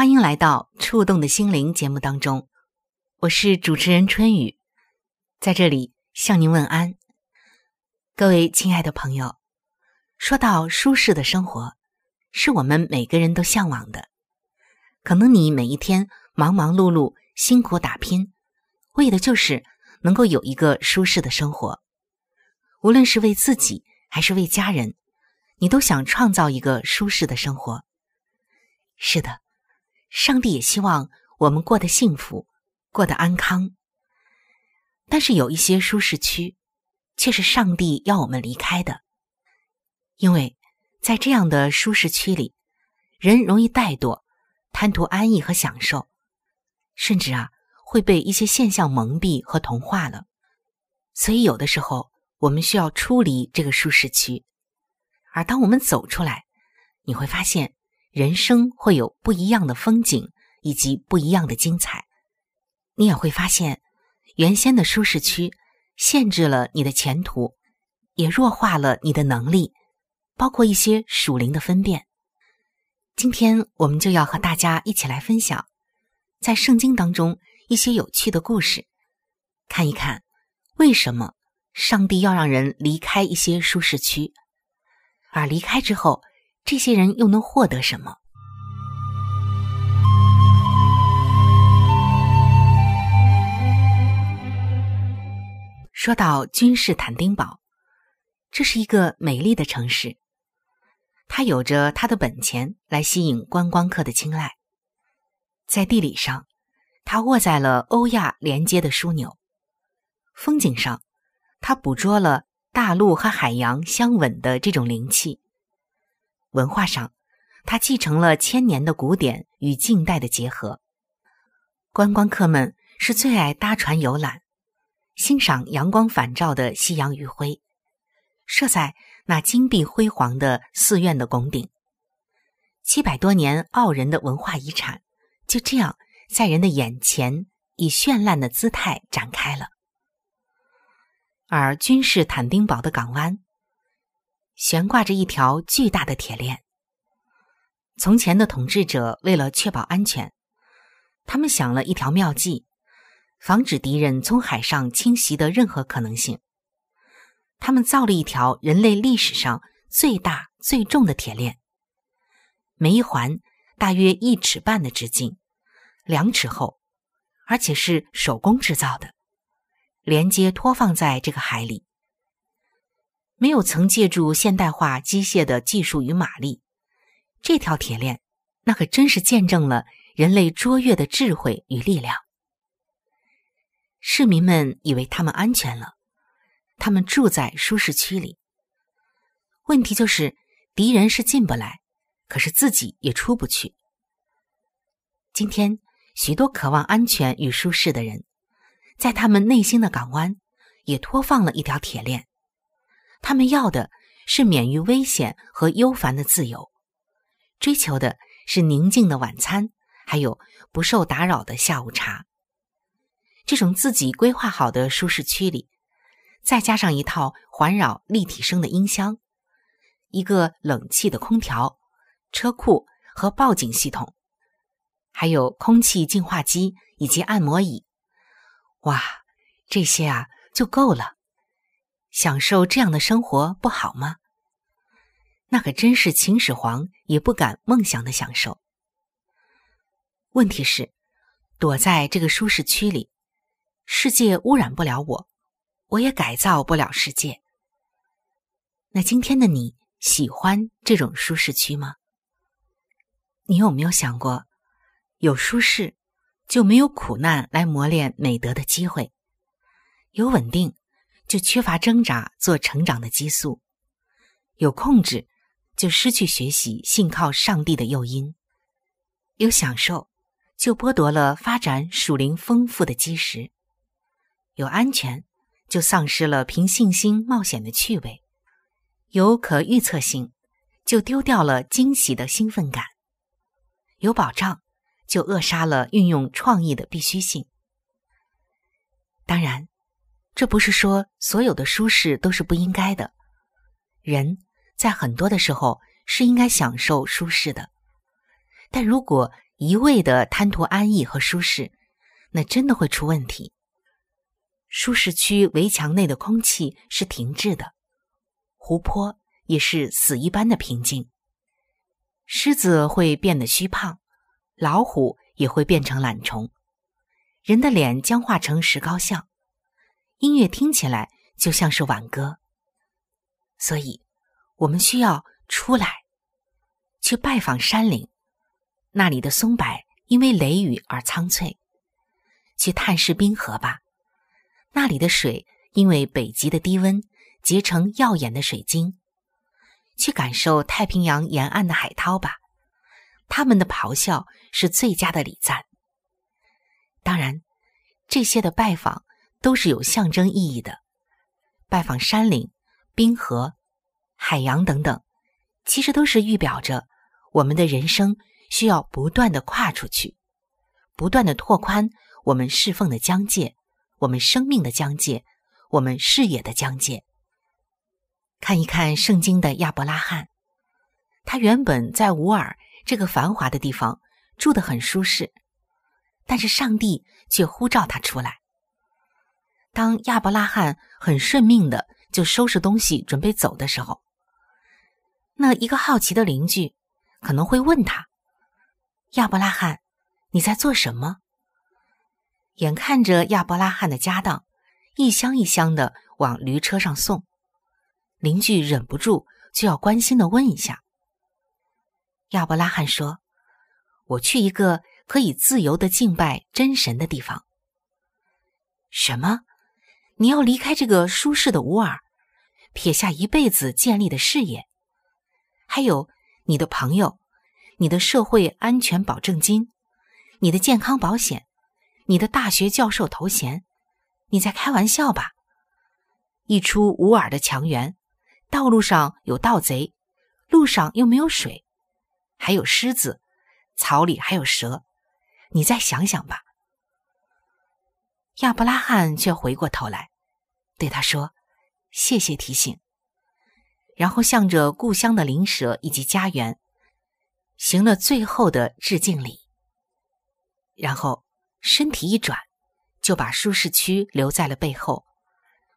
欢迎来到《触动的心灵》节目当中，我是主持人春雨，在这里向您问安。各位亲爱的朋友，说到舒适的生活，是我们每个人都向往的。可能你每一天忙忙碌碌、辛苦打拼，为的就是能够有一个舒适的生活，无论是为自己还是为家人。你都想创造一个舒适的生活。是的，上帝也希望我们过得幸福，过得安康。但是有一些舒适区，却是上帝要我们离开的，因为在这样的舒适区里，人容易怠惰，贪图安逸和享受，甚至啊会被一些现象蒙蔽和同化了。所以有的时候，我们需要出离这个舒适区。而当我们走出来，你会发现人生会有不一样的风景以及不一样的精彩。你也会发现，原先的舒适区限制了你的前途，也弱化了你的能力，包括一些属灵的分辨。今天我们就要和大家一起来分享，在圣经当中一些有趣的故事，看一看为什么上帝要让人离开一些舒适区。而离开之后，这些人又能获得什么？说到君士坦丁堡，这是一个美丽的城市，它有着它的本钱来吸引观光客的青睐。在地理上，它握在了欧亚连接的枢纽；风景上，它捕捉了。大陆和海洋相吻的这种灵气。文化上，它继承了千年的古典与近代的结合。观光客们是最爱搭船游览，欣赏阳光返照的夕阳余晖，设在那金碧辉煌的寺院的拱顶。七百多年傲人的文化遗产，就这样在人的眼前以绚烂的姿态展开了。而君士坦丁堡的港湾悬挂着一条巨大的铁链。从前的统治者为了确保安全，他们想了一条妙计，防止敌人从海上侵袭的任何可能性。他们造了一条人类历史上最大最重的铁链，每一环大约一尺半的直径，两尺厚，而且是手工制造的。连接拖放在这个海里，没有曾借助现代化机械的技术与马力，这条铁链那可真是见证了人类卓越的智慧与力量。市民们以为他们安全了，他们住在舒适区里。问题就是敌人是进不来，可是自己也出不去。今天许多渴望安全与舒适的人。在他们内心的港湾，也托放了一条铁链。他们要的是免于危险和忧烦的自由，追求的是宁静的晚餐，还有不受打扰的下午茶。这种自己规划好的舒适区里，再加上一套环绕立体声的音箱，一个冷气的空调、车库和报警系统，还有空气净化机以及按摩椅，哇，这些啊就够了。享受这样的生活不好吗？那可真是秦始皇也不敢梦想的享受。问题是，躲在这个舒适区里，世界污染不了我，我也改造不了世界。那今天的你喜欢这种舒适区吗？你有没有想过，有舒适就没有苦难来磨练美德的机会，有稳定。就缺乏挣扎做成长的激素，有控制就失去学习信靠上帝的诱因，有享受就剥夺了发展属灵丰富的基石，有安全就丧失了凭信心冒险的趣味，有可预测性就丢掉了惊喜的兴奋感，有保障就扼杀了运用创意的必须性。当然。这不是说所有的舒适都是不应该的，人在很多的时候是应该享受舒适的，但如果一味的贪图安逸和舒适，那真的会出问题。舒适区围墙内的空气是停滞的，湖泊也是死一般的平静，狮子会变得虚胖，老虎也会变成懒虫，人的脸僵化成石膏像。音乐听起来就像是挽歌，所以我们需要出来，去拜访山岭，那里的松柏因为雷雨而苍翠；去探视冰河吧，那里的水因为北极的低温结成耀眼的水晶；去感受太平洋沿岸的海涛吧，他们的咆哮是最佳的礼赞。当然，这些的拜访。都是有象征意义的，拜访山岭、冰河、海洋等等，其实都是预表着我们的人生需要不断的跨出去，不断的拓宽我们侍奉的疆界，我们生命的疆界，我们视野的疆界。看一看圣经的亚伯拉罕，他原本在乌尔这个繁华的地方住得很舒适，但是上帝却呼召他出来。当亚伯拉罕很顺命的就收拾东西准备走的时候，那一个好奇的邻居可能会问他：“亚伯拉罕，你在做什么？”眼看着亚伯拉罕的家当一箱一箱的往驴车上送，邻居忍不住就要关心的问一下。亚伯拉罕说：“我去一个可以自由的敬拜真神的地方。”什么？你要离开这个舒适的乌尔，撇下一辈子建立的事业，还有你的朋友、你的社会安全保证金、你的健康保险、你的大学教授头衔，你在开玩笑吧？一出乌尔的墙垣，道路上有盗贼，路上又没有水，还有狮子，草里还有蛇，你再想想吧。亚伯拉罕却回过头来。对他说：“谢谢提醒。”然后向着故乡的灵舍以及家园，行了最后的致敬礼。然后身体一转，就把舒适区留在了背后，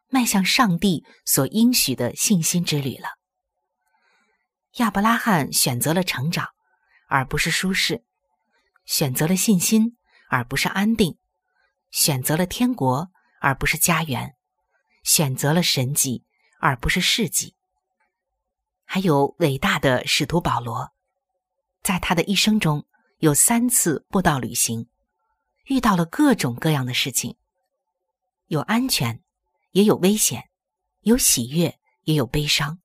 迈向上帝所应许的信心之旅了。亚伯拉罕选择了成长，而不是舒适；选择了信心，而不是安定；选择了天国，而不是家园。选择了神迹，而不是事迹。还有伟大的使徒保罗，在他的一生中有三次布道旅行，遇到了各种各样的事情，有安全，也有危险；有喜悦，也有悲伤；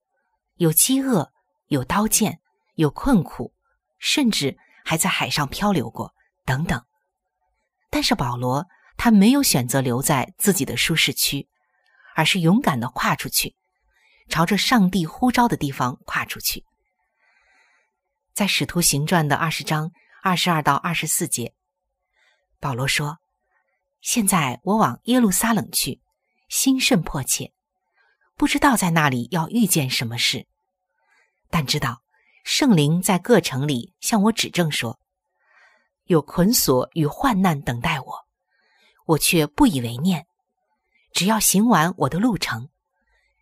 有饥饿，有刀剑，有困苦，甚至还在海上漂流过，等等。但是保罗他没有选择留在自己的舒适区。而是勇敢的跨出去，朝着上帝呼召的地方跨出去。在《使徒行传》的二十章二十二到二十四节，保罗说：“现在我往耶路撒冷去，心甚迫切，不知道在那里要遇见什么事，但知道圣灵在各城里向我指证说，有捆锁与患难等待我，我却不以为念。只要行完我的路程，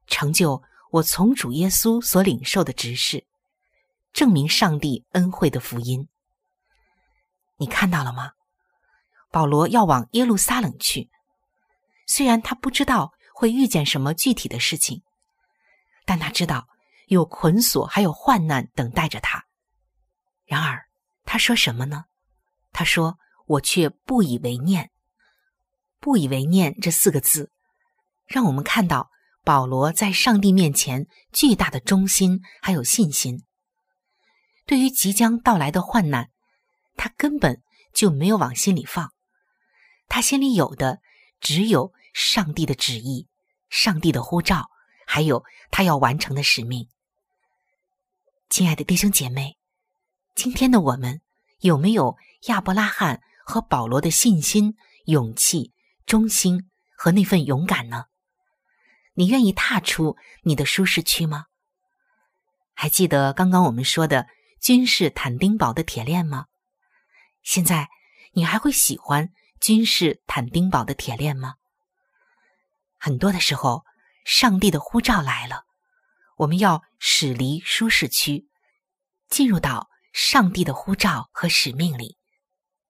成就我从主耶稣所领受的职事。”证明上帝恩惠的福音，你看到了吗？保罗要往耶路撒冷去，虽然他不知道会遇见什么具体的事情，但他知道有捆锁还有患难等待着他。然而他说什么呢？他说：“我却不以为念。”不以为念这四个字，让我们看到保罗在上帝面前巨大的忠心还有信心。对于即将到来的患难，他根本就没有往心里放，他心里有的只有上帝的旨意、上帝的呼召，还有他要完成的使命。亲爱的弟兄姐妹，今天的我们有没有亚伯拉罕和保罗的信心、勇气、忠心和那份勇敢呢？你愿意踏出你的舒适区吗？还记得刚刚我们说的？君士坦丁堡的铁链吗？现在你还会喜欢君士坦丁堡的铁链吗？很多的时候，上帝的呼召来了，我们要驶离舒适区，进入到上帝的呼召和使命里，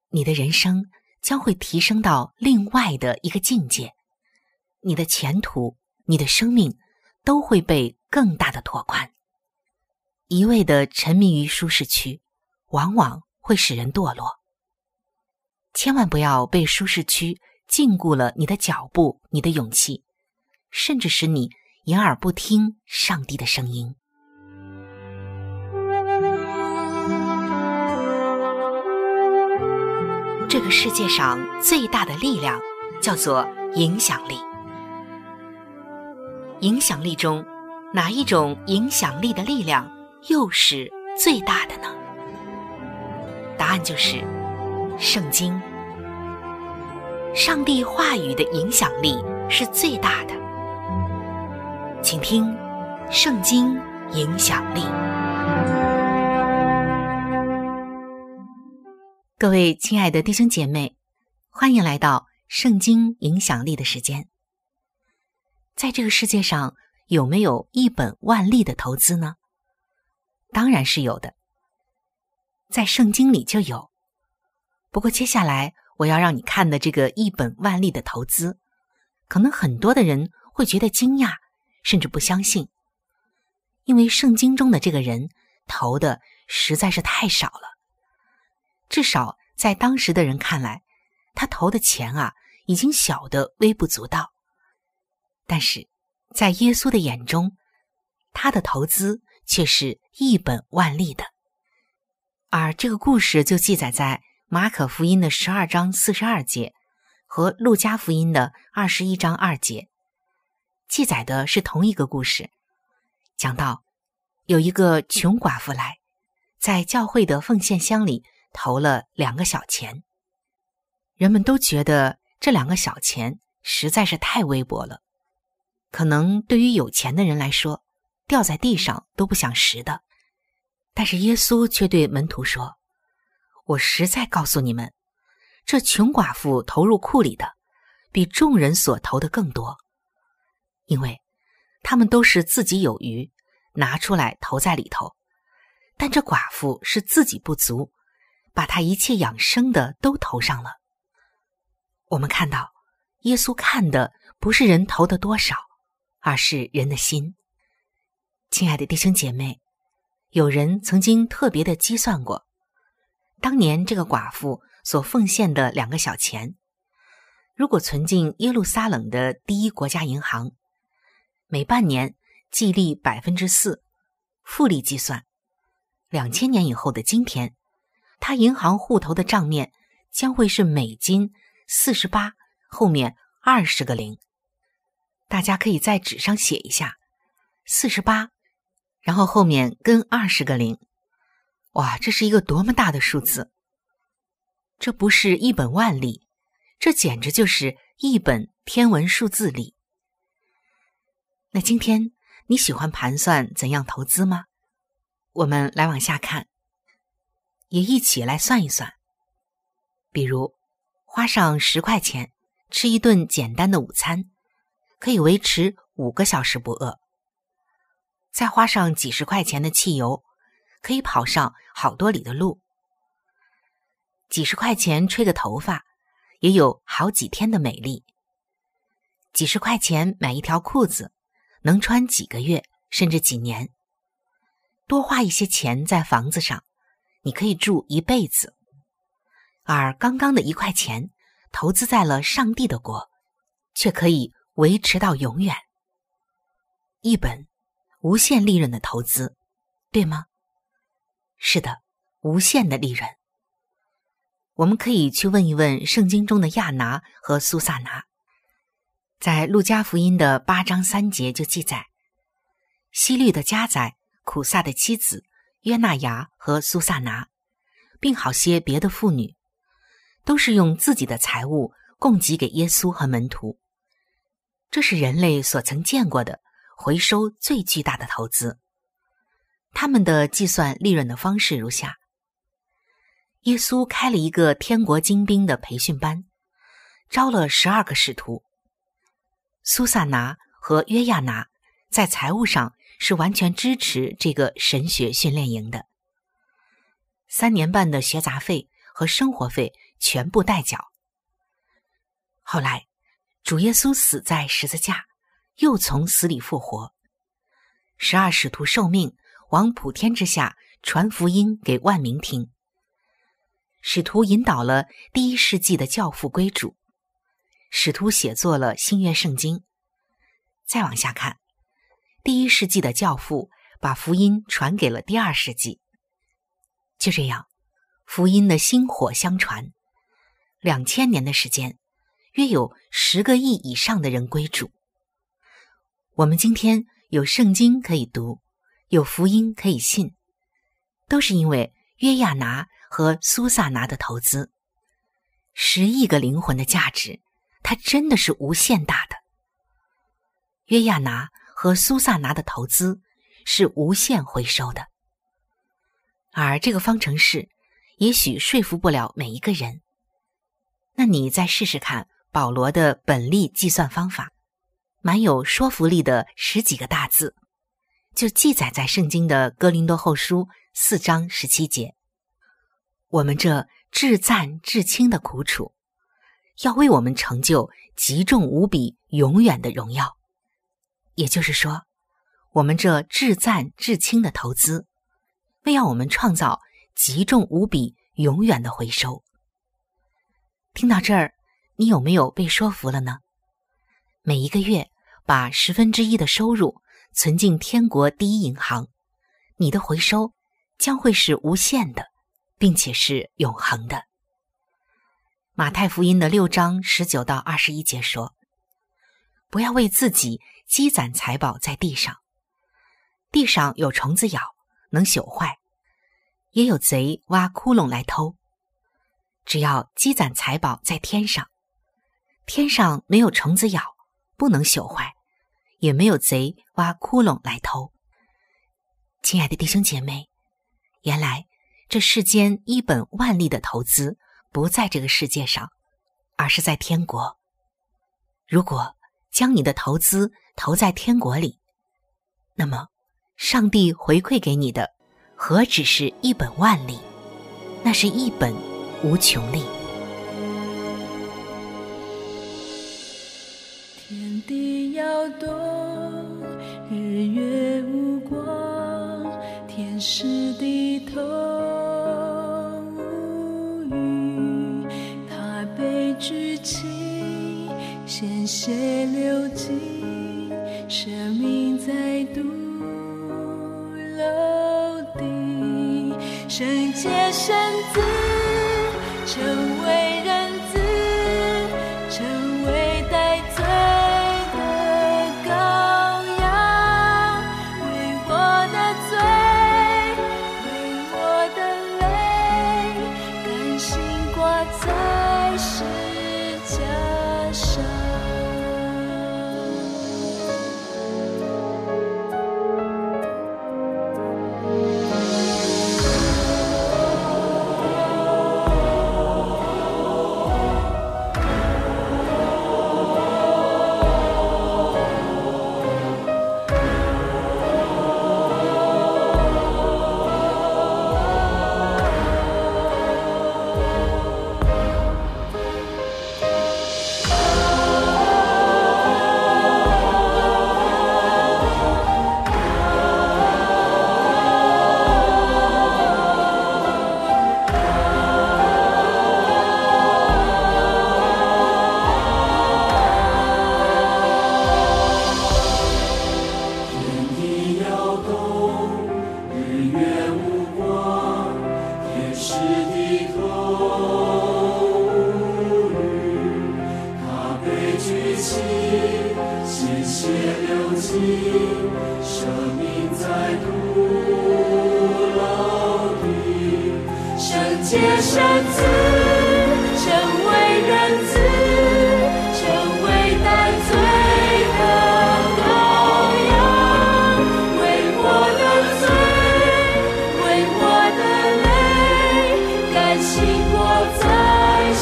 你的人生将会提升到另外的一个境界，你的前途、你的生命都会被更大的拓宽。一味的沉迷于舒适区，往往会使人堕落。千万不要被舒适区禁锢了你的脚步、你的勇气，甚至使你掩耳不听上帝的声音。这个世界上最大的力量叫做影响力。影响力中，哪一种影响力的力量？又是最大的呢？答案就是圣经。上帝话语的影响力是最大的，请听《圣经影响力》。各位亲爱的弟兄姐妹，欢迎来到《圣经影响力》的时间。在这个世界上，有没有一本万利的投资呢？当然是有的，在圣经里就有。不过接下来我要让你看的这个一本万利的投资，可能很多的人会觉得惊讶，甚至不相信，因为圣经中的这个人投的实在是太少了。至少在当时的人看来，他投的钱啊已经小的微不足道。但是在耶稣的眼中，他的投资。却是一本万利的，而这个故事就记载在马可福音的十二章四十二节和路加福音的二十一章二节，记载的是同一个故事。讲到有一个穷寡妇来，在教会的奉献箱里投了两个小钱，人们都觉得这两个小钱实在是太微薄了，可能对于有钱的人来说。掉在地上都不想拾的，但是耶稣却对门徒说：“我实在告诉你们，这穷寡妇投入库里的，比众人所投的更多，因为他们都是自己有余，拿出来投在里头；但这寡妇是自己不足，把她一切养生的都投上了。我们看到，耶稣看的不是人投的多少，而是人的心。”亲爱的弟兄姐妹，有人曾经特别的计算过，当年这个寡妇所奉献的两个小钱，如果存进耶路撒冷的第一国家银行，每半年计利百分之四，复利计算，两千年以后的今天，他银行户头的账面将会是美金四十八，后面二十个零。大家可以在纸上写一下，四十八。然后后面跟二十个零，哇，这是一个多么大的数字！这不是一本万利，这简直就是一本天文数字历。那今天你喜欢盘算怎样投资吗？我们来往下看，也一起来算一算。比如，花上十块钱吃一顿简单的午餐，可以维持五个小时不饿；再花上几十块钱的汽油，可以跑上好多里的路；几十块钱吹个头发，也有好几天的美丽；几十块钱买一条裤子。能穿几个月，甚至几年。多花一些钱在房子上，你可以住一辈子；而刚刚的一块钱，投资在了上帝的国，却可以维持到永远。一本无限利润的投资，对吗？是的，无限的利润。我们可以去问一问圣经中的亚拿和苏萨拿。在路加福音的八章三节就记载，西律的家宰苦萨的妻子约纳雅和苏萨拿，并好些别的妇女，都是用自己的财物供给给耶稣和门徒。这是人类所曾见过的回收最巨大的投资。他们的计算利润的方式如下：耶稣开了一个天国精兵的培训班，招了十二个使徒。苏萨拿和约亚拿在财务上是完全支持这个神学训练营的，三年半的学杂费和生活费全部代缴。后来，主耶稣死在十字架，又从死里复活，十二使徒受命往普天之下传福音给万民听。使徒引导了第一世纪的教父归主。使徒写作了新约圣经。再往下看，第一世纪的教父把福音传给了第二世纪。就这样，福音的薪火相传，两千年的时间，约有十个亿以上的人归主。我们今天有圣经可以读，有福音可以信，都是因为约亚拿和苏萨拿的投资，十亿个灵魂的价值。它真的是无限大的。约亚拿和苏萨拿的投资是无限回收的，而这个方程式也许说服不了每一个人。那你再试试看保罗的本利计算方法，蛮有说服力的十几个大字，就记载在圣经的哥林多后书四章十七节。我们这至赞至轻的苦楚。要为我们成就极重无比、永远的荣耀，也就是说，我们这至赞至轻的投资，为要我们创造极重无比、永远的回收。听到这儿，你有没有被说服了呢？每一个月把十分之一的收入存进天国第一银行，你的回收将会是无限的，并且是永恒的。马太福音的六章十九到二十一节说：“不要为自己积攒财宝在地上，地上有虫子咬，能朽坏；也有贼挖窟窿来偷。只要积攒财宝在天上，天上没有虫子咬，不能朽坏，也没有贼挖窟窿来偷。”亲爱的弟兄姐妹，原来这世间一本万利的投资。不在这个世界上，而是在天国。如果将你的投资投在天国里，那么上帝回馈给你的何止是一本万利，那是一本无穷利。冬，日月无光，天使低头无语，他被举起，鲜血流尽，生命在度楼顶，圣洁身子成为。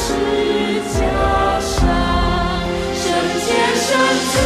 十架上。圣洁圣洁，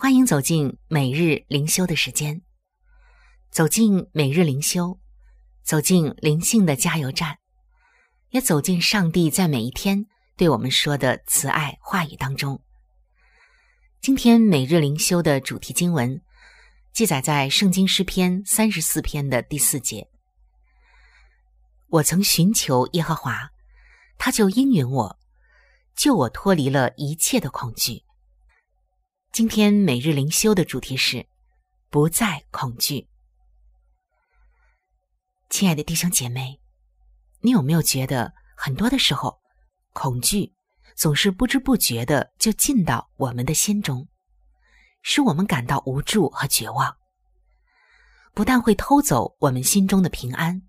欢迎走进每日灵修的时间，走进每日灵修，走进灵性的加油站，也走进上帝在每一天对我们说的慈爱话语当中。今天每日灵修的主题经文记载在圣经诗篇三十四篇的第四节：“我曾寻求耶和华，他就应允我，救我脱离了一切的恐惧。”今天每日灵修的主题是“不再恐惧”。亲爱的弟兄姐妹，你有没有觉得很多的时候，恐惧总是不知不觉的就进到我们的心中，使我们感到无助和绝望？不但会偷走我们心中的平安，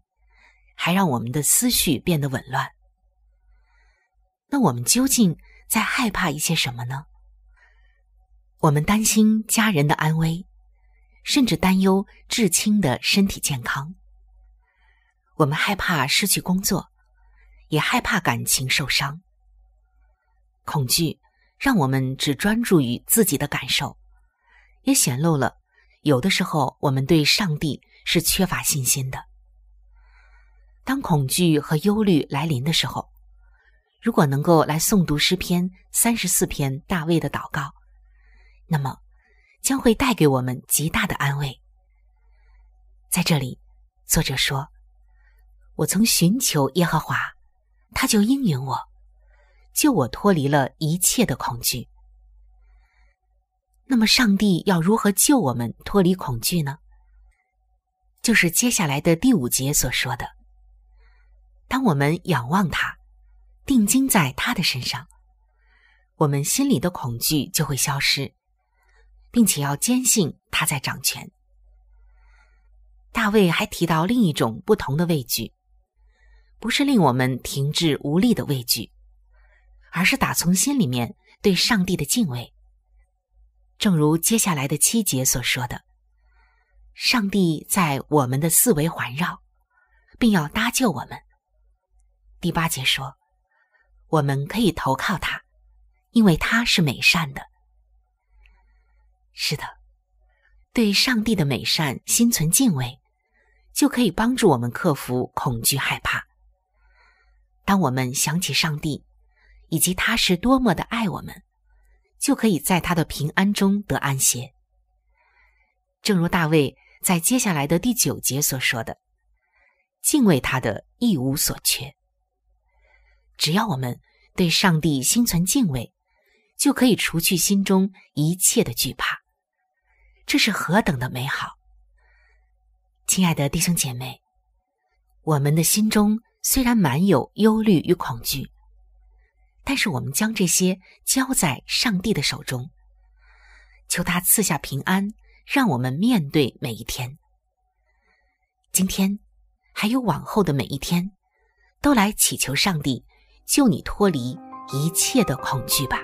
还让我们的思绪变得紊乱。那我们究竟在害怕一些什么呢？我们担心家人的安危，甚至担忧至亲的身体健康。我们害怕失去工作，也害怕感情受伤。恐惧让我们只专注于自己的感受，也显露了有的时候我们对上帝是缺乏信心的。当恐惧和忧虑来临的时候，如果能够来诵读诗篇三十四篇大卫的祷告。那么，将会带给我们极大的安慰。在这里，作者说：“我曾寻求耶和华，他就应允我，救我脱离了一切的恐惧。”那么，上帝要如何救我们脱离恐惧呢？就是接下来的第五节所说的：“当我们仰望他，定睛在他的身上，我们心里的恐惧就会消失。”并且要坚信他在掌权。大卫还提到另一种不同的畏惧，不是令我们停滞无力的畏惧，而是打从心里面对上帝的敬畏。正如接下来的七节所说的：“上帝在我们的四围环绕，并要搭救我们。”第八节说：“我们可以投靠他，因为他是美善的。”是的，对上帝的美善心存敬畏，就可以帮助我们克服恐惧害怕。当我们想起上帝，以及他是多么的爱我们，就可以在他的平安中得安歇。正如大卫在接下来的第九节所说的：“敬畏他的一无所缺。”只要我们对上帝心存敬畏，就可以除去心中一切的惧怕。这是何等的美好！亲爱的弟兄姐妹，我们的心中虽然满有忧虑与恐惧，但是我们将这些交在上帝的手中，求他赐下平安，让我们面对每一天。今天，还有往后的每一天，都来祈求上帝救你脱离一切的恐惧吧。